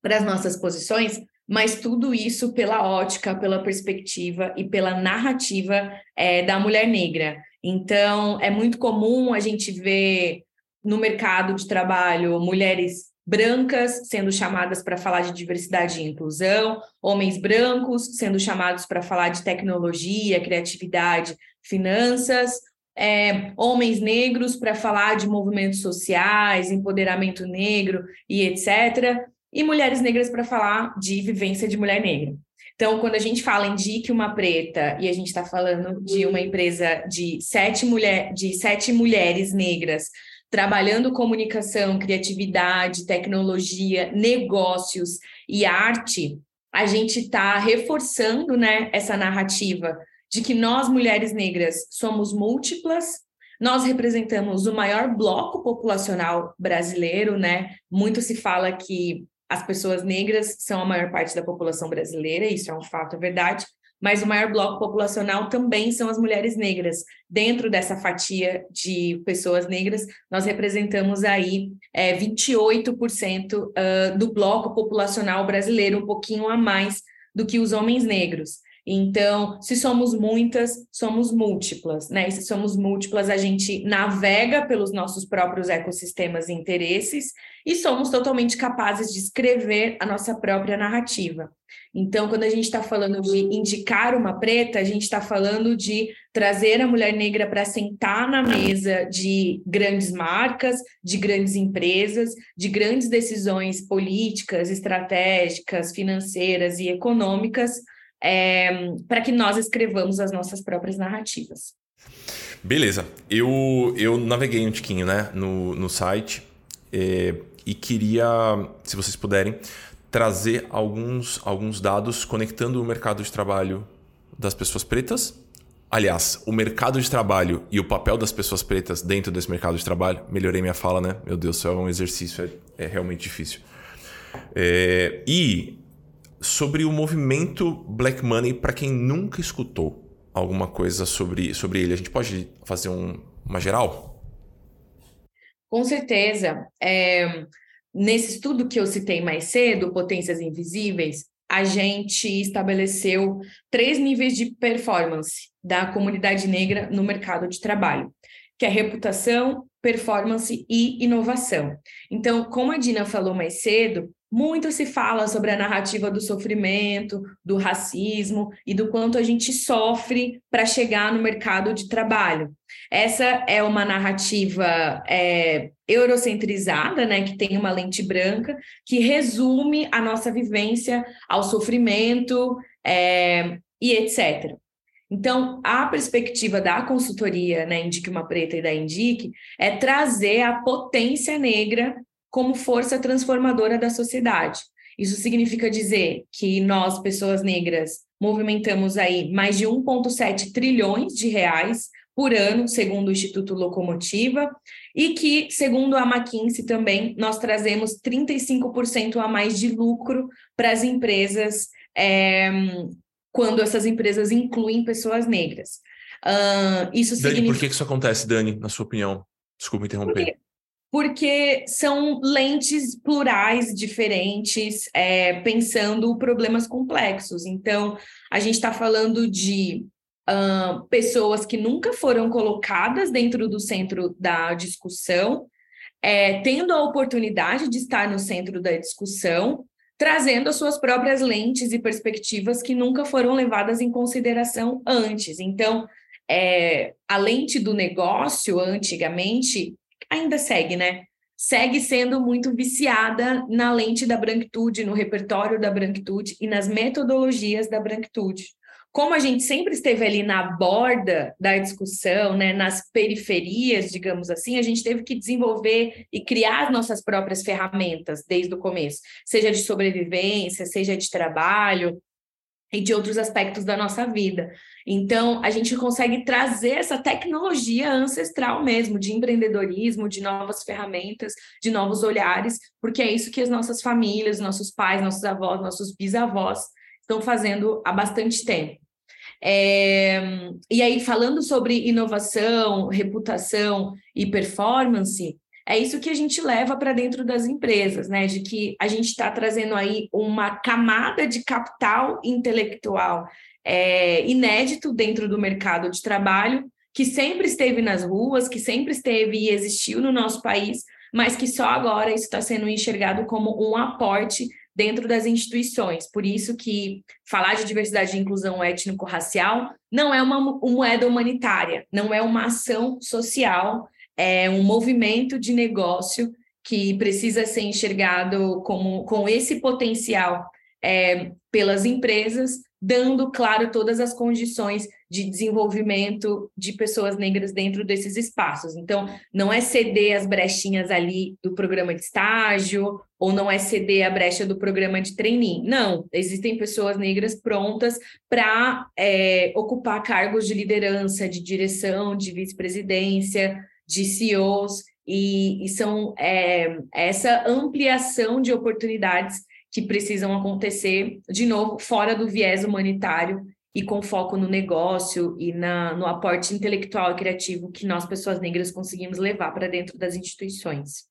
para as nossas posições, mas tudo isso pela ótica, pela perspectiva e pela narrativa é, da mulher negra. Então, é muito comum a gente ver no mercado de trabalho mulheres brancas sendo chamadas para falar de diversidade e inclusão, homens brancos sendo chamados para falar de tecnologia, criatividade, finanças, é, homens negros para falar de movimentos sociais, empoderamento negro e etc., e mulheres negras para falar de vivência de mulher negra. Então, quando a gente fala em DIC uma preta e a gente está falando de uma empresa de sete, mulher, de sete mulheres negras trabalhando comunicação, criatividade, tecnologia, negócios e arte, a gente está reforçando né, essa narrativa de que nós, mulheres negras, somos múltiplas, nós representamos o maior bloco populacional brasileiro, né? Muito se fala que as pessoas negras são a maior parte da população brasileira, isso é um fato, é verdade, mas o maior bloco populacional também são as mulheres negras. Dentro dessa fatia de pessoas negras, nós representamos aí é, 28% uh, do bloco populacional brasileiro, um pouquinho a mais do que os homens negros. Então, se somos muitas, somos múltiplas, né? E se somos múltiplas, a gente navega pelos nossos próprios ecossistemas e interesses e somos totalmente capazes de escrever a nossa própria narrativa. Então, quando a gente está falando de indicar uma preta, a gente está falando de trazer a mulher negra para sentar na mesa de grandes marcas, de grandes empresas, de grandes decisões políticas, estratégicas, financeiras e econômicas, é, para que nós escrevamos as nossas próprias narrativas. Beleza. Eu, eu naveguei um tiquinho né, no, no site é, e queria, se vocês puderem, trazer alguns, alguns dados conectando o mercado de trabalho das pessoas pretas. Aliás, o mercado de trabalho e o papel das pessoas pretas dentro desse mercado de trabalho. Melhorei minha fala, né? Meu Deus, isso é um exercício, é, é realmente difícil. É, e sobre o movimento Black Money, para quem nunca escutou alguma coisa sobre, sobre ele, a gente pode fazer um, uma geral? Com certeza. É, Nesse estudo que eu citei mais cedo, Potências Invisíveis, a gente estabeleceu três níveis de performance da comunidade negra no mercado de trabalho, que é reputação, performance e inovação. Então, como a Dina falou mais cedo, muito se fala sobre a narrativa do sofrimento, do racismo e do quanto a gente sofre para chegar no mercado de trabalho. Essa é uma narrativa é, eurocentrizada, né, que tem uma lente branca, que resume a nossa vivência ao sofrimento é, e etc. Então, a perspectiva da consultoria, né, Indique uma Preta e da Indique, é trazer a potência negra como força transformadora da sociedade. Isso significa dizer que nós, pessoas negras, movimentamos aí mais de 1,7 trilhões de reais por ano, segundo o Instituto Locomotiva, e que, segundo a McKinsey também, nós trazemos 35% a mais de lucro para as empresas é, quando essas empresas incluem pessoas negras. Uh, isso Dani, significa... por que isso acontece, Dani, na sua opinião? Desculpa interromper. Porque, porque são lentes plurais diferentes, é, pensando problemas complexos. Então, a gente está falando de uh, pessoas que nunca foram colocadas dentro do centro da discussão, é, tendo a oportunidade de estar no centro da discussão, trazendo as suas próprias lentes e perspectivas que nunca foram levadas em consideração antes. Então, é, a lente do negócio, antigamente, ainda segue, né? Segue sendo muito viciada na lente da branquitude, no repertório da branquitude e nas metodologias da branquitude como a gente sempre esteve ali na borda da discussão, né, nas periferias, digamos assim, a gente teve que desenvolver e criar as nossas próprias ferramentas desde o começo, seja de sobrevivência, seja de trabalho e de outros aspectos da nossa vida. Então, a gente consegue trazer essa tecnologia ancestral mesmo, de empreendedorismo, de novas ferramentas, de novos olhares, porque é isso que as nossas famílias, nossos pais, nossos avós, nossos bisavós estão fazendo há bastante tempo. É, e aí, falando sobre inovação, reputação e performance, é isso que a gente leva para dentro das empresas, né? De que a gente está trazendo aí uma camada de capital intelectual é, inédito dentro do mercado de trabalho, que sempre esteve nas ruas, que sempre esteve e existiu no nosso país, mas que só agora isso está sendo enxergado como um aporte dentro das instituições. Por isso que falar de diversidade e inclusão étnico-racial não é uma, uma moeda humanitária, não é uma ação social, é um movimento de negócio que precisa ser enxergado como, com esse potencial é, pelas empresas, dando, claro, todas as condições de desenvolvimento de pessoas negras dentro desses espaços. Então, não é ceder as brechinhas ali do programa de estágio, ou não é ceder a brecha do programa de trainee. Não, existem pessoas negras prontas para é, ocupar cargos de liderança, de direção, de vice-presidência, de CEOs, e, e são é, essa ampliação de oportunidades que precisam acontecer, de novo, fora do viés humanitário e com foco no negócio e na, no aporte intelectual e criativo que nós, pessoas negras, conseguimos levar para dentro das instituições.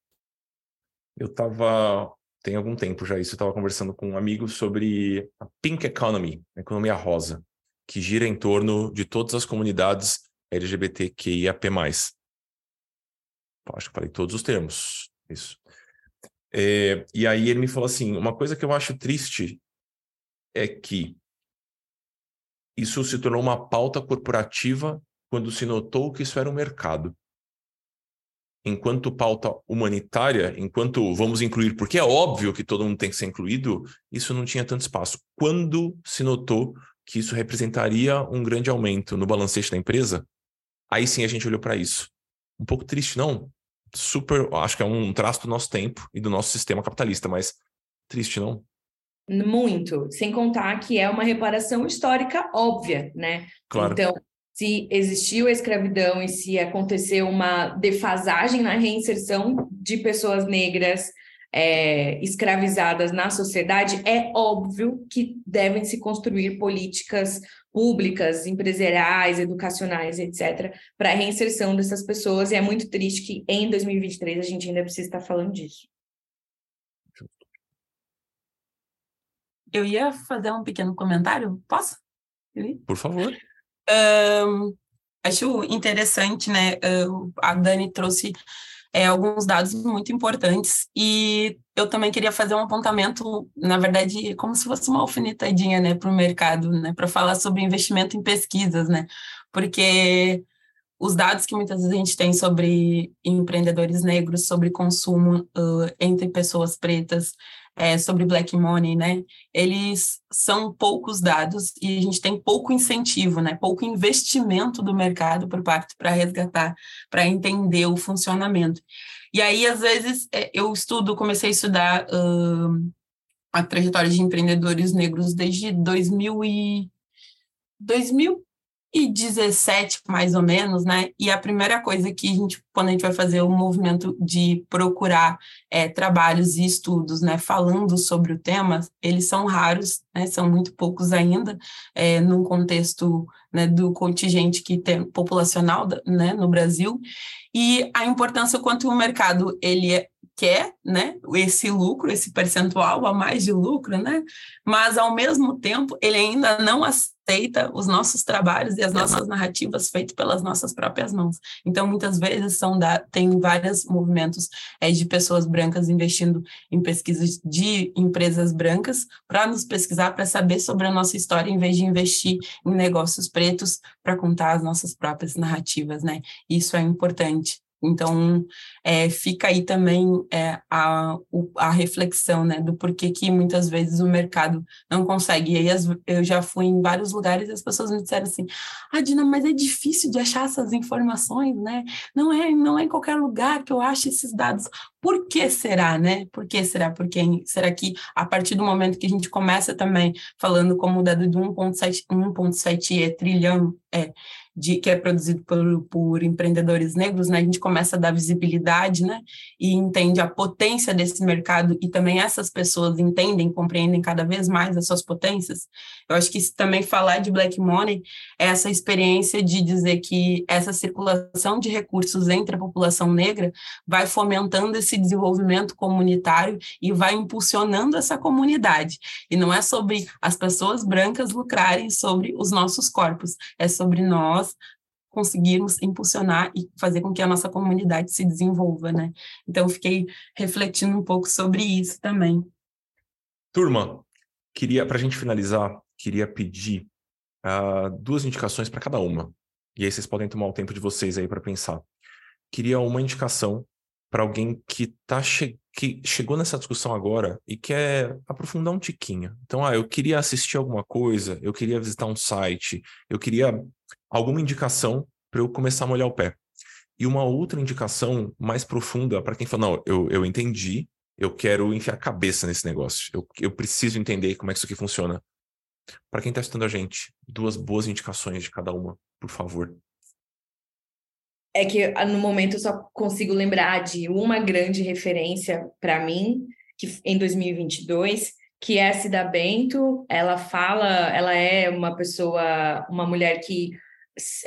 Eu estava, tem algum tempo já isso, eu estava conversando com um amigo sobre a Pink Economy, a economia rosa, que gira em torno de todas as comunidades LGBTQIAP+. Acho que falei todos os termos, isso. É, e aí ele me falou assim, uma coisa que eu acho triste é que isso se tornou uma pauta corporativa quando se notou que isso era um mercado. Enquanto pauta humanitária, enquanto vamos incluir, porque é óbvio que todo mundo tem que ser incluído, isso não tinha tanto espaço. Quando se notou que isso representaria um grande aumento no balancete da empresa, aí sim a gente olhou para isso. Um pouco triste, não? Super, acho que é um traço do nosso tempo e do nosso sistema capitalista, mas triste, não? Muito, sem contar que é uma reparação histórica óbvia, né? Claro. Então, se existiu a escravidão e se aconteceu uma defasagem na reinserção de pessoas negras é, escravizadas na sociedade, é óbvio que devem se construir políticas públicas, empresariais, educacionais, etc., para a reinserção dessas pessoas, e é muito triste que em 2023 a gente ainda precisa estar falando disso. Eu ia fazer um pequeno comentário, posso? Por favor. Um, acho interessante, né? a Dani trouxe é, alguns dados muito importantes. E eu também queria fazer um apontamento, na verdade, como se fosse uma alfinetadinha, né, para o mercado, né, para falar sobre investimento em pesquisas, né, porque os dados que muitas vezes a gente tem sobre empreendedores negros, sobre consumo uh, entre pessoas pretas, é, sobre black money, né? Eles são poucos dados e a gente tem pouco incentivo, né? Pouco investimento do mercado por parte para resgatar, para entender o funcionamento. E aí, às vezes, é, eu estudo, comecei a estudar uh, a trajetória de empreendedores negros desde 2000 e 2000 2017, mais ou menos, né? E a primeira coisa que a gente, quando a gente vai fazer o movimento de procurar é, trabalhos e estudos, né, falando sobre o tema, eles são raros, né? São muito poucos ainda, é, num contexto né, do contingente que tem populacional, né, no Brasil. E a importância quanto o mercado ele é quer, né, esse lucro, esse percentual a mais de lucro, né, mas ao mesmo tempo ele ainda não aceita os nossos trabalhos e as nossas narrativas feitas pelas nossas próprias mãos. Então muitas vezes são da, tem vários movimentos é, de pessoas brancas investindo em pesquisas de empresas brancas para nos pesquisar para saber sobre a nossa história em vez de investir em negócios pretos para contar as nossas próprias narrativas, né? Isso é importante. Então, é, fica aí também é, a, a reflexão né, do porquê que muitas vezes o mercado não consegue. E aí as, eu já fui em vários lugares e as pessoas me disseram assim, ah, Dina, mas é difícil de achar essas informações, né? Não é, não é em qualquer lugar que eu acho esses dados. Por que será, né? Por que será? Porque será que a partir do momento que a gente começa também falando como o dado de 1,7 trilhão é, de, que é produzido por, por empreendedores negros, né, a gente começa a dar visibilidade, né, e entende a potência desse mercado e também essas pessoas entendem, compreendem cada vez mais as suas potências. Eu acho que também falar de black money é essa experiência de dizer que essa circulação de recursos entre a população negra vai fomentando esse desenvolvimento comunitário e vai impulsionando essa comunidade. E não é sobre as pessoas brancas lucrarem sobre os nossos corpos, é sobre nós nós conseguirmos impulsionar e fazer com que a nossa comunidade se desenvolva, né? Então, fiquei refletindo um pouco sobre isso também. Turma, queria, para a gente finalizar, queria pedir uh, duas indicações para cada uma. E aí vocês podem tomar o tempo de vocês aí para pensar. Queria uma indicação para alguém que tá che que chegou nessa discussão agora e quer aprofundar um tiquinho. Então, ah, eu queria assistir alguma coisa, eu queria visitar um site, eu queria alguma indicação para eu começar a molhar o pé. E uma outra indicação mais profunda para quem fala, não, eu, eu entendi, eu quero enfiar a cabeça nesse negócio, eu, eu preciso entender como é que isso aqui funciona. Para quem está estudando a gente, duas boas indicações de cada uma, por favor. É que ah, no momento eu só consigo lembrar de uma grande referência para mim, que em 2022, que é a Cida Bento. Ela fala, ela é uma pessoa, uma mulher que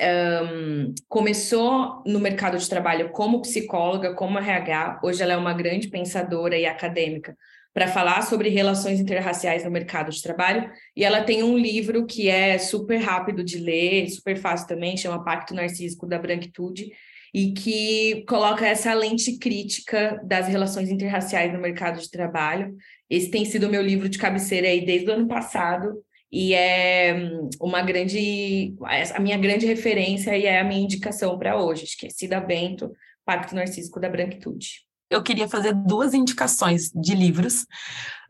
um, começou no mercado de trabalho como psicóloga, como RH, hoje ela é uma grande pensadora e acadêmica para falar sobre relações interraciais no mercado de trabalho, e ela tem um livro que é super rápido de ler, super fácil também, chama Pacto Narcísico da Branquitude, e que coloca essa lente crítica das relações interraciais no mercado de trabalho. Esse tem sido o meu livro de cabeceira aí desde o ano passado, e é hum, uma grande, a minha grande referência e é a minha indicação para hoje, que é Cida Bento, Pacto Narcísico da Branquitude. Eu queria fazer duas indicações de livros.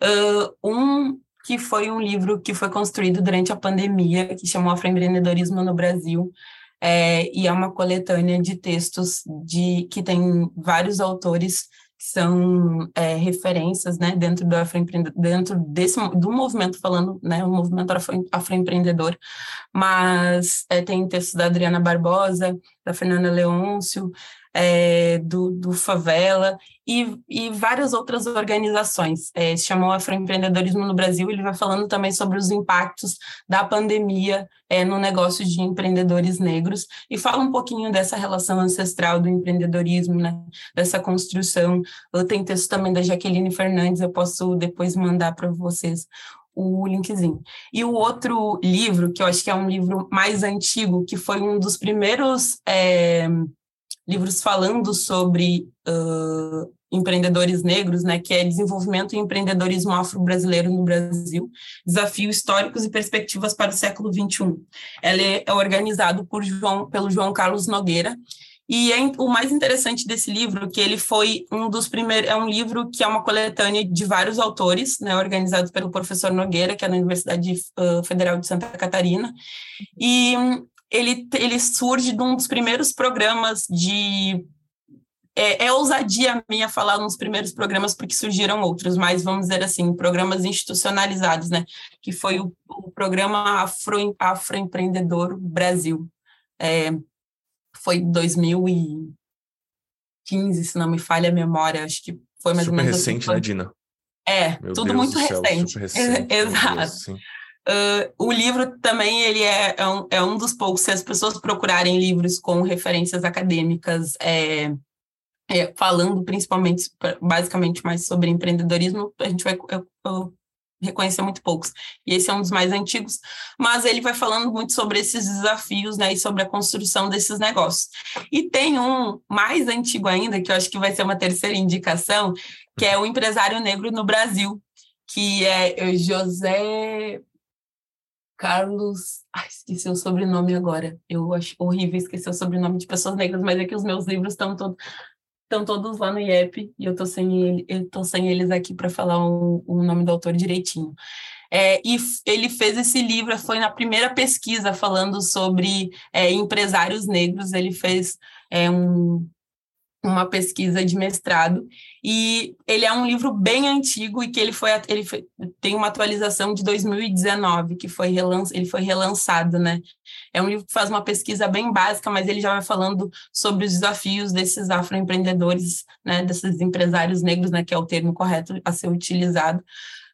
Uh, um que foi um livro que foi construído durante a pandemia, que chamou Afroempreendedorismo no Brasil, é, e é uma coletânea de textos de que tem vários autores que são é, referências né, dentro do dentro desse do movimento falando, né, o movimento afro, afroempreendedor, mas é, tem textos da Adriana Barbosa, da Fernanda Leôncio, é, do, do, Favela e, e, várias outras organizações. É, se chamou Afroempreendedorismo no Brasil, ele vai falando também sobre os impactos da pandemia é, no negócio de empreendedores negros e fala um pouquinho dessa relação ancestral do empreendedorismo, né, dessa construção. Eu tenho texto também da Jaqueline Fernandes, eu posso depois mandar para vocês o linkzinho. E o outro livro, que eu acho que é um livro mais antigo, que foi um dos primeiros é, livros falando sobre uh, empreendedores negros, né, que é Desenvolvimento e Empreendedorismo Afro-Brasileiro no Brasil, Desafios Históricos e Perspectivas para o Século XXI. Ela é, é organizado por João, pelo João Carlos Nogueira, e é, o mais interessante desse livro que ele foi um dos primeiros, é um livro que é uma coletânea de vários autores, né, organizado pelo professor Nogueira, que é na Universidade Federal de Santa Catarina, e ele, ele surge de um dos primeiros programas de é, é, ousadia minha falar nos primeiros programas, porque surgiram outros, mas vamos dizer assim, programas institucionalizados, né? Que foi o, o programa Afro, Afroempreendedor Brasil. É, foi 2015, se não me falha a memória, acho que foi mais super ou menos. Super recente, assim, né, Dina? É, Meu tudo Deus muito céu, recente. recente Exato. Uh, o livro também ele é, é, um, é um dos poucos, se as pessoas procurarem livros com referências acadêmicas, é, é, falando principalmente, basicamente mais sobre empreendedorismo, a gente vai reconhecer muito poucos. E esse é um dos mais antigos, mas ele vai falando muito sobre esses desafios, né, e sobre a construção desses negócios. E tem um mais antigo ainda, que eu acho que vai ser uma terceira indicação, que é o empresário negro no Brasil, que é José Carlos. Ai, esqueci o sobrenome agora. Eu acho horrível esquecer o sobrenome de pessoas negras, mas é que os meus livros estão todos. Estão todos lá no IEP e eu tô sem, ele, eu tô sem eles aqui para falar o, o nome do autor direitinho. É, e ele fez esse livro, foi na primeira pesquisa falando sobre é, empresários negros. Ele fez é, um, uma pesquisa de mestrado e ele é um livro bem antigo e que ele foi ele foi, tem uma atualização de 2019 que foi relanç, ele foi relançado, né? É um livro que faz uma pesquisa bem básica, mas ele já vai falando sobre os desafios desses afroempreendedores, né, desses empresários negros, né, que é o termo correto a ser utilizado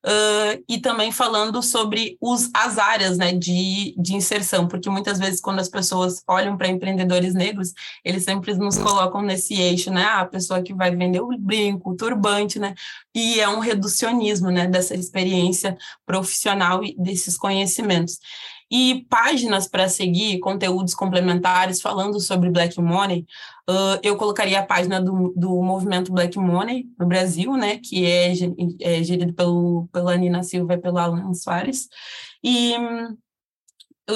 Uh, e também falando sobre os, as áreas né, de, de inserção, porque muitas vezes quando as pessoas olham para empreendedores negros, eles sempre nos colocam nesse eixo, né? Ah, a pessoa que vai vender o brinco, o turbante, né? E é um reducionismo né, dessa experiência profissional e desses conhecimentos e páginas para seguir, conteúdos complementares falando sobre Black Money. Uh, eu colocaria a página do, do movimento Black Money no Brasil, né, que é, é gerido pelo, pela Nina Silva e pelo Alan Soares, e,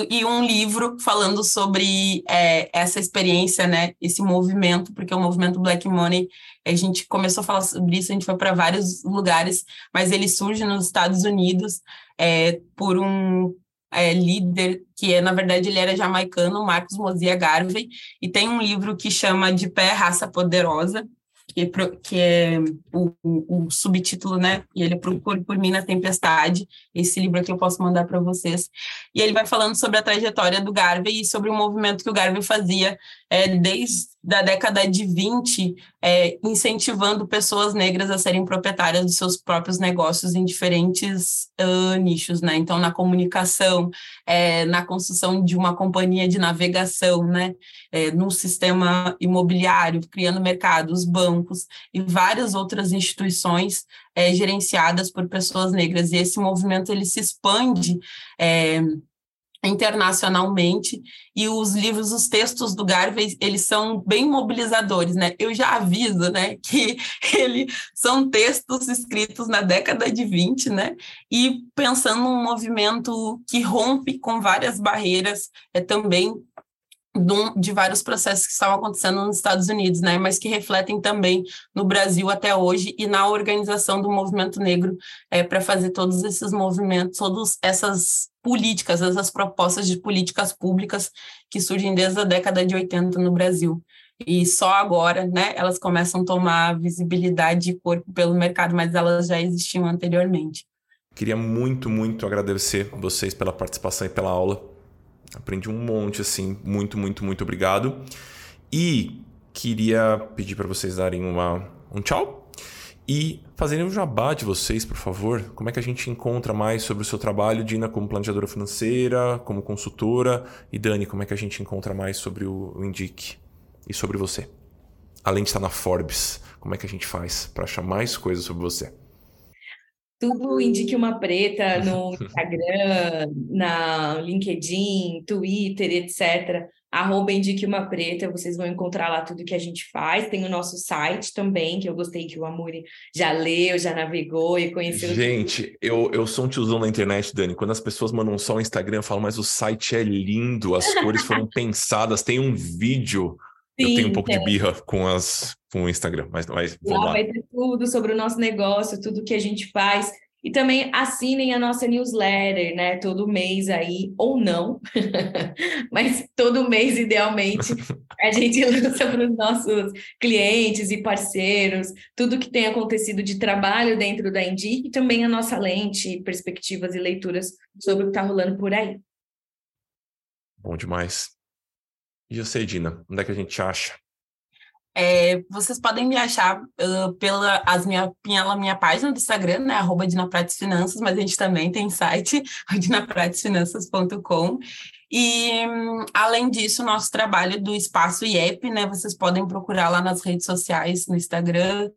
e um livro falando sobre é, essa experiência, né, esse movimento, porque o movimento Black Money, a gente começou a falar sobre isso, a gente foi para vários lugares, mas ele surge nos Estados Unidos é, por um é, líder, que é, na verdade, ele era jamaicano, Marcos Mozia Garvey, e tem um livro que chama De Pé, Raça Poderosa, que, que é o, o, subtítulo, né? E ele procura por mim na tempestade. Esse livro aqui eu posso mandar para vocês. E ele vai falando sobre a trajetória do Garvey e sobre o movimento que o Garvey fazia é, desde da década de 20, é, incentivando pessoas negras a serem proprietárias dos seus próprios negócios em diferentes uh, nichos, né? Então, na comunicação, é, na construção de uma companhia de navegação, né? É, no sistema imobiliário, criando mercados, bancos e várias outras instituições é, gerenciadas por pessoas negras. E esse movimento ele se expande é, internacionalmente e os livros, os textos do Garvey, eles são bem mobilizadores, né? Eu já aviso, né, que ele são textos escritos na década de 20, né? E pensando num movimento que rompe com várias barreiras, é também de vários processos que estavam acontecendo nos Estados Unidos, né, mas que refletem também no Brasil até hoje e na organização do movimento negro é, para fazer todos esses movimentos, todas essas políticas, essas propostas de políticas públicas que surgem desde a década de 80 no Brasil. E só agora, né, elas começam a tomar visibilidade e corpo pelo mercado, mas elas já existiam anteriormente. Queria muito, muito agradecer vocês pela participação e pela aula Aprendi um monte, assim. Muito, muito, muito obrigado. E queria pedir para vocês darem uma, um tchau e fazerem um jabá de vocês, por favor. Como é que a gente encontra mais sobre o seu trabalho, Dina, como planejadora financeira, como consultora? E Dani, como é que a gente encontra mais sobre o, o Indique e sobre você? Além de estar na Forbes, como é que a gente faz para achar mais coisas sobre você? Tudo indique uma preta no Instagram, na LinkedIn, Twitter, etc. Arroba indique uma preta, vocês vão encontrar lá tudo que a gente faz. Tem o nosso site também, que eu gostei que o Amuri já leu, já navegou e conheceu. Gente, eu, eu sou um tiozão na internet, Dani. Quando as pessoas mandam só o Instagram, eu falo, mas o site é lindo, as cores foram pensadas, tem um vídeo. Sim, eu tenho um pouco é. de birra com as com o Instagram, mas, mas lá, lá, vai ter tudo sobre o nosso negócio, tudo que a gente faz. E também assinem a nossa newsletter, né? Todo mês aí, ou não, mas todo mês, idealmente, a gente lança para os nossos clientes e parceiros tudo que tem acontecido de trabalho dentro da Indic e também a nossa lente, perspectivas e leituras sobre o que está rolando por aí. Bom demais. E você, Dina, onde é que a gente acha? É, vocês podem me achar uh, pela, as minha, pela minha página do Instagram, né, arroba Finanças, mas a gente também tem site, dinapratesfinanças.com. E, além disso, nosso trabalho do Espaço IEP, né, vocês podem procurar lá nas redes sociais, no Instagram,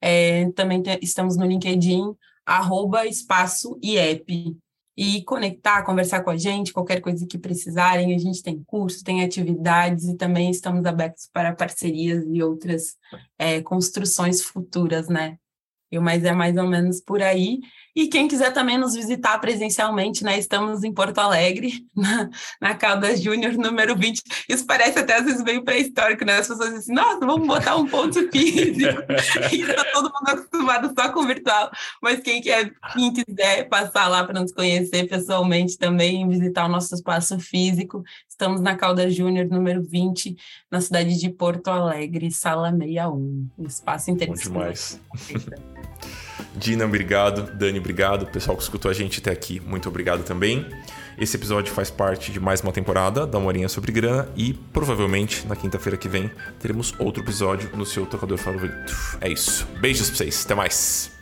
é, também te, estamos no LinkedIn, arroba Espaço IEP e conectar, conversar com a gente, qualquer coisa que precisarem. A gente tem cursos, tem atividades e também estamos abertos para parcerias e outras é, construções futuras, né? E, mas é mais ou menos por aí. E quem quiser também nos visitar presencialmente, né? Estamos em Porto Alegre, na, na Caldas Júnior, número 20. Isso parece até às vezes meio pré-histórico, né? As pessoas dizem assim, nossa, vamos botar um ponto físico. e tá todo mundo acostumado só com virtual. Mas quem quer, quem quiser passar lá para nos conhecer pessoalmente também, visitar o nosso espaço físico, estamos na Caldas Júnior, número 20, na cidade de Porto Alegre, sala 61. Um espaço interessante. Bom demais. Dina, obrigado. Dani, obrigado. Pessoal que escutou a gente até aqui, muito obrigado também. Esse episódio faz parte de mais uma temporada da Morinha sobre Grana e provavelmente na quinta-feira que vem teremos outro episódio no seu tocador favorito. É isso. Beijos pra vocês. Até mais.